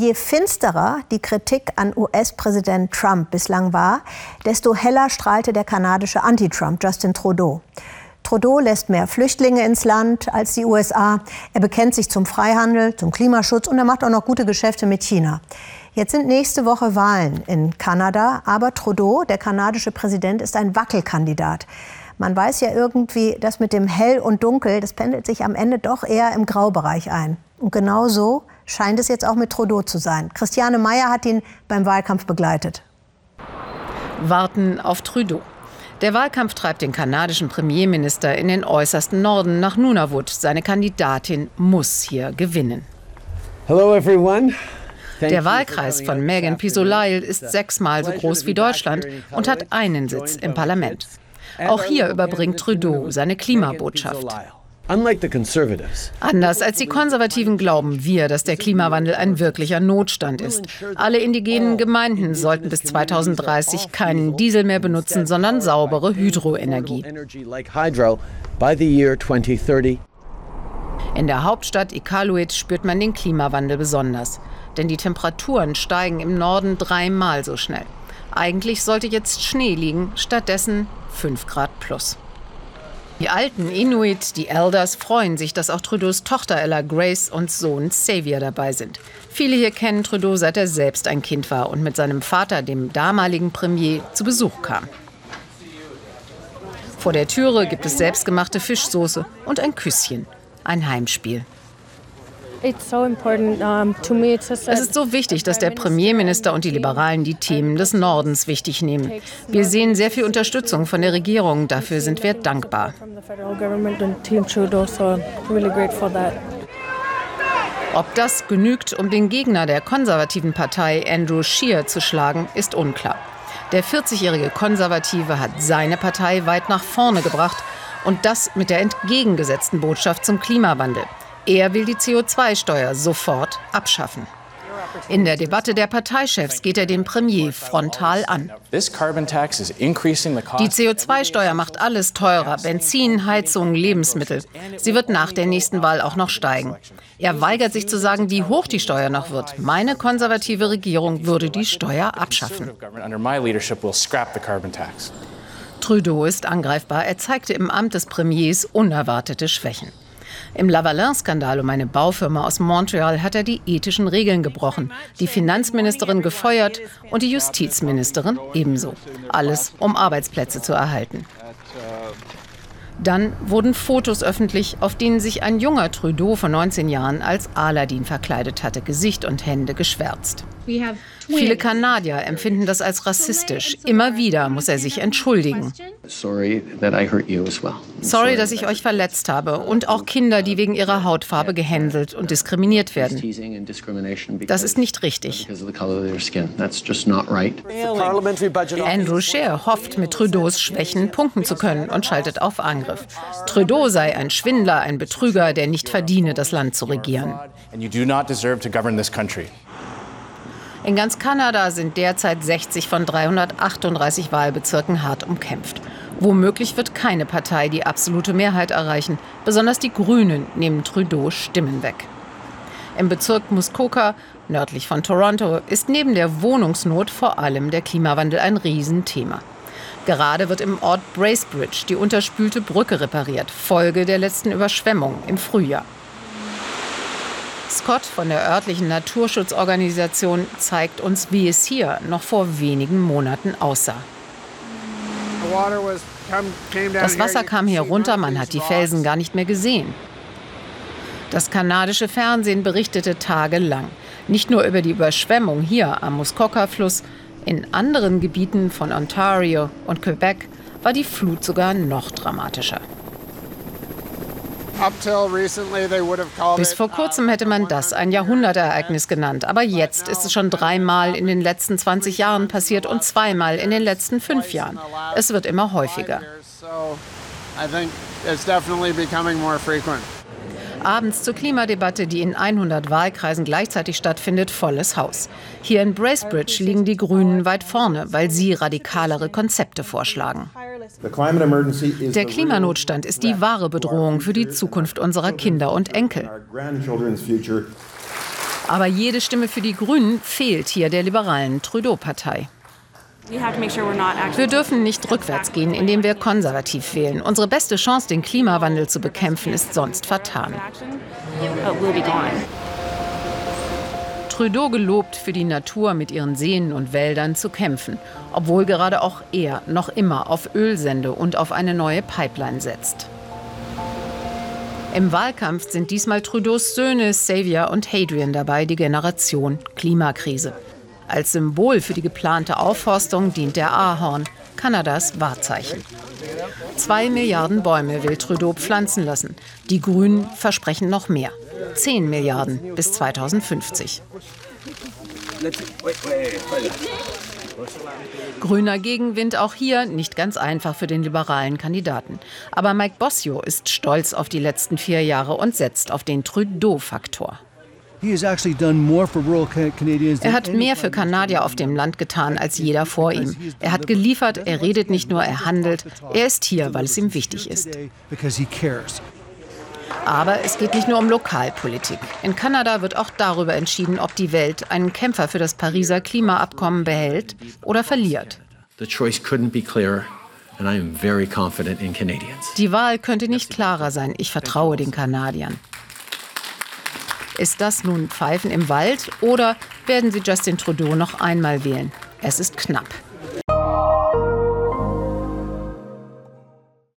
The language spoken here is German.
Je finsterer die Kritik an US-Präsident Trump bislang war, desto heller strahlte der kanadische Anti-Trump Justin Trudeau. Trudeau lässt mehr Flüchtlinge ins Land als die USA. Er bekennt sich zum Freihandel, zum Klimaschutz und er macht auch noch gute Geschäfte mit China. Jetzt sind nächste Woche Wahlen in Kanada, aber Trudeau, der kanadische Präsident, ist ein Wackelkandidat. Man weiß ja irgendwie, dass mit dem Hell und Dunkel, das pendelt sich am Ende doch eher im Graubereich ein. Und genau so scheint es jetzt auch mit Trudeau zu sein. Christiane Meyer hat ihn beim Wahlkampf begleitet. Warten auf Trudeau. Der Wahlkampf treibt den kanadischen Premierminister in den äußersten Norden nach Nunavut. Seine Kandidatin muss hier gewinnen. Hello everyone. Der Wahlkreis von Megan Pisoleil ist sechsmal so groß wie Deutschland und hat einen Sitz im Parlament. Auch hier überbringt Trudeau seine Klimabotschaft. Anders als die Konservativen glauben wir, dass der Klimawandel ein wirklicher Notstand ist. Alle indigenen Gemeinden sollten bis 2030 keinen Diesel mehr benutzen, sondern saubere Hydroenergie. In der Hauptstadt Iqaluit spürt man den Klimawandel besonders. Denn die Temperaturen steigen im Norden dreimal so schnell. Eigentlich sollte jetzt Schnee liegen, stattdessen 5 Grad plus. Die alten Inuit, die Elders, freuen sich, dass auch Trudeaus Tochter Ella Grace und Sohn Xavier dabei sind. Viele hier kennen Trudeau, seit er selbst ein Kind war und mit seinem Vater, dem damaligen Premier, zu Besuch kam. Vor der Türe gibt es selbstgemachte Fischsoße und ein Küsschen. Ein Heimspiel. Es ist so wichtig, dass der Premierminister und die Liberalen die Themen des Nordens wichtig nehmen. Wir sehen sehr viel Unterstützung von der Regierung. Dafür sind wir dankbar. Ob das genügt, um den Gegner der konservativen Partei Andrew Scheer zu schlagen, ist unklar. Der 40-jährige Konservative hat seine Partei weit nach vorne gebracht und das mit der entgegengesetzten Botschaft zum Klimawandel. Er will die CO2-Steuer sofort abschaffen. In der Debatte der Parteichefs geht er den Premier frontal an. Die CO2-Steuer macht alles teurer, Benzin, Heizung, Lebensmittel. Sie wird nach der nächsten Wahl auch noch steigen. Er weigert sich zu sagen, wie hoch die Steuer noch wird. Meine konservative Regierung würde die Steuer abschaffen. Trudeau ist angreifbar. Er zeigte im Amt des Premiers unerwartete Schwächen. Im Lavalin-Skandal um eine Baufirma aus Montreal hat er die ethischen Regeln gebrochen, die Finanzministerin gefeuert und die Justizministerin ebenso. Alles, um Arbeitsplätze zu erhalten. Dann wurden Fotos öffentlich, auf denen sich ein junger Trudeau von 19 Jahren als Aladdin verkleidet hatte, Gesicht und Hände geschwärzt. Viele Kanadier empfinden das als rassistisch. Immer wieder muss er sich entschuldigen. Sorry, dass ich euch verletzt habe und auch Kinder, die wegen ihrer Hautfarbe gehänselt und diskriminiert werden. Das ist nicht richtig. Andrew Scheer hofft, mit Trudeaus Schwächen punkten zu können und schaltet auf Angriff. Trudeau sei ein Schwindler, ein Betrüger, der nicht verdiene, das Land zu regieren. In ganz Kanada sind derzeit 60 von 338 Wahlbezirken hart umkämpft. Womöglich wird keine Partei die absolute Mehrheit erreichen. Besonders die Grünen nehmen Trudeau Stimmen weg. Im Bezirk Muskoka, nördlich von Toronto, ist neben der Wohnungsnot vor allem der Klimawandel ein Riesenthema. Gerade wird im Ort Bracebridge die unterspülte Brücke repariert, Folge der letzten Überschwemmung im Frühjahr. Scott von der örtlichen Naturschutzorganisation zeigt uns, wie es hier noch vor wenigen Monaten aussah. Das Wasser kam hier runter, man hat die Felsen gar nicht mehr gesehen. Das kanadische Fernsehen berichtete tagelang. Nicht nur über die Überschwemmung hier am Muskoka-Fluss, in anderen Gebieten von Ontario und Quebec war die Flut sogar noch dramatischer. Bis vor kurzem hätte man das ein Jahrhundertereignis genannt. Aber jetzt ist es schon dreimal in den letzten 20 Jahren passiert und zweimal in den letzten fünf Jahren. Es wird immer häufiger. Abends zur Klimadebatte, die in 100 Wahlkreisen gleichzeitig stattfindet, volles Haus. Hier in Bracebridge liegen die Grünen weit vorne, weil sie radikalere Konzepte vorschlagen. Der Klimanotstand ist die wahre Bedrohung für die Zukunft unserer Kinder und Enkel. Aber jede Stimme für die Grünen fehlt hier der liberalen Trudeau-Partei. Wir dürfen nicht rückwärts gehen, indem wir konservativ wählen. Unsere beste Chance, den Klimawandel zu bekämpfen, ist sonst vertan. Trudeau gelobt, für die Natur mit ihren Seen und Wäldern zu kämpfen, obwohl gerade auch er noch immer auf Ölsende und auf eine neue Pipeline setzt. Im Wahlkampf sind diesmal Trudeaus Söhne Xavier und Hadrian dabei, die Generation Klimakrise. Als Symbol für die geplante Aufforstung dient der Ahorn, Kanadas Wahrzeichen. Zwei Milliarden Bäume will Trudeau pflanzen lassen. Die Grünen versprechen noch mehr. Zehn Milliarden bis 2050. Grüner Gegenwind auch hier, nicht ganz einfach für den liberalen Kandidaten. Aber Mike Bossio ist stolz auf die letzten vier Jahre und setzt auf den Trudeau-Faktor. Er hat mehr für Kanadier auf dem Land getan als jeder vor ihm. Er hat geliefert, er redet nicht nur, er handelt. Er ist hier, weil es ihm wichtig ist. Aber es geht nicht nur um Lokalpolitik. In Kanada wird auch darüber entschieden, ob die Welt einen Kämpfer für das Pariser Klimaabkommen behält oder verliert. Die Wahl könnte nicht klarer sein. Ich vertraue den Kanadiern. Ist das nun Pfeifen im Wald oder werden sie Justin Trudeau noch einmal wählen? Es ist knapp.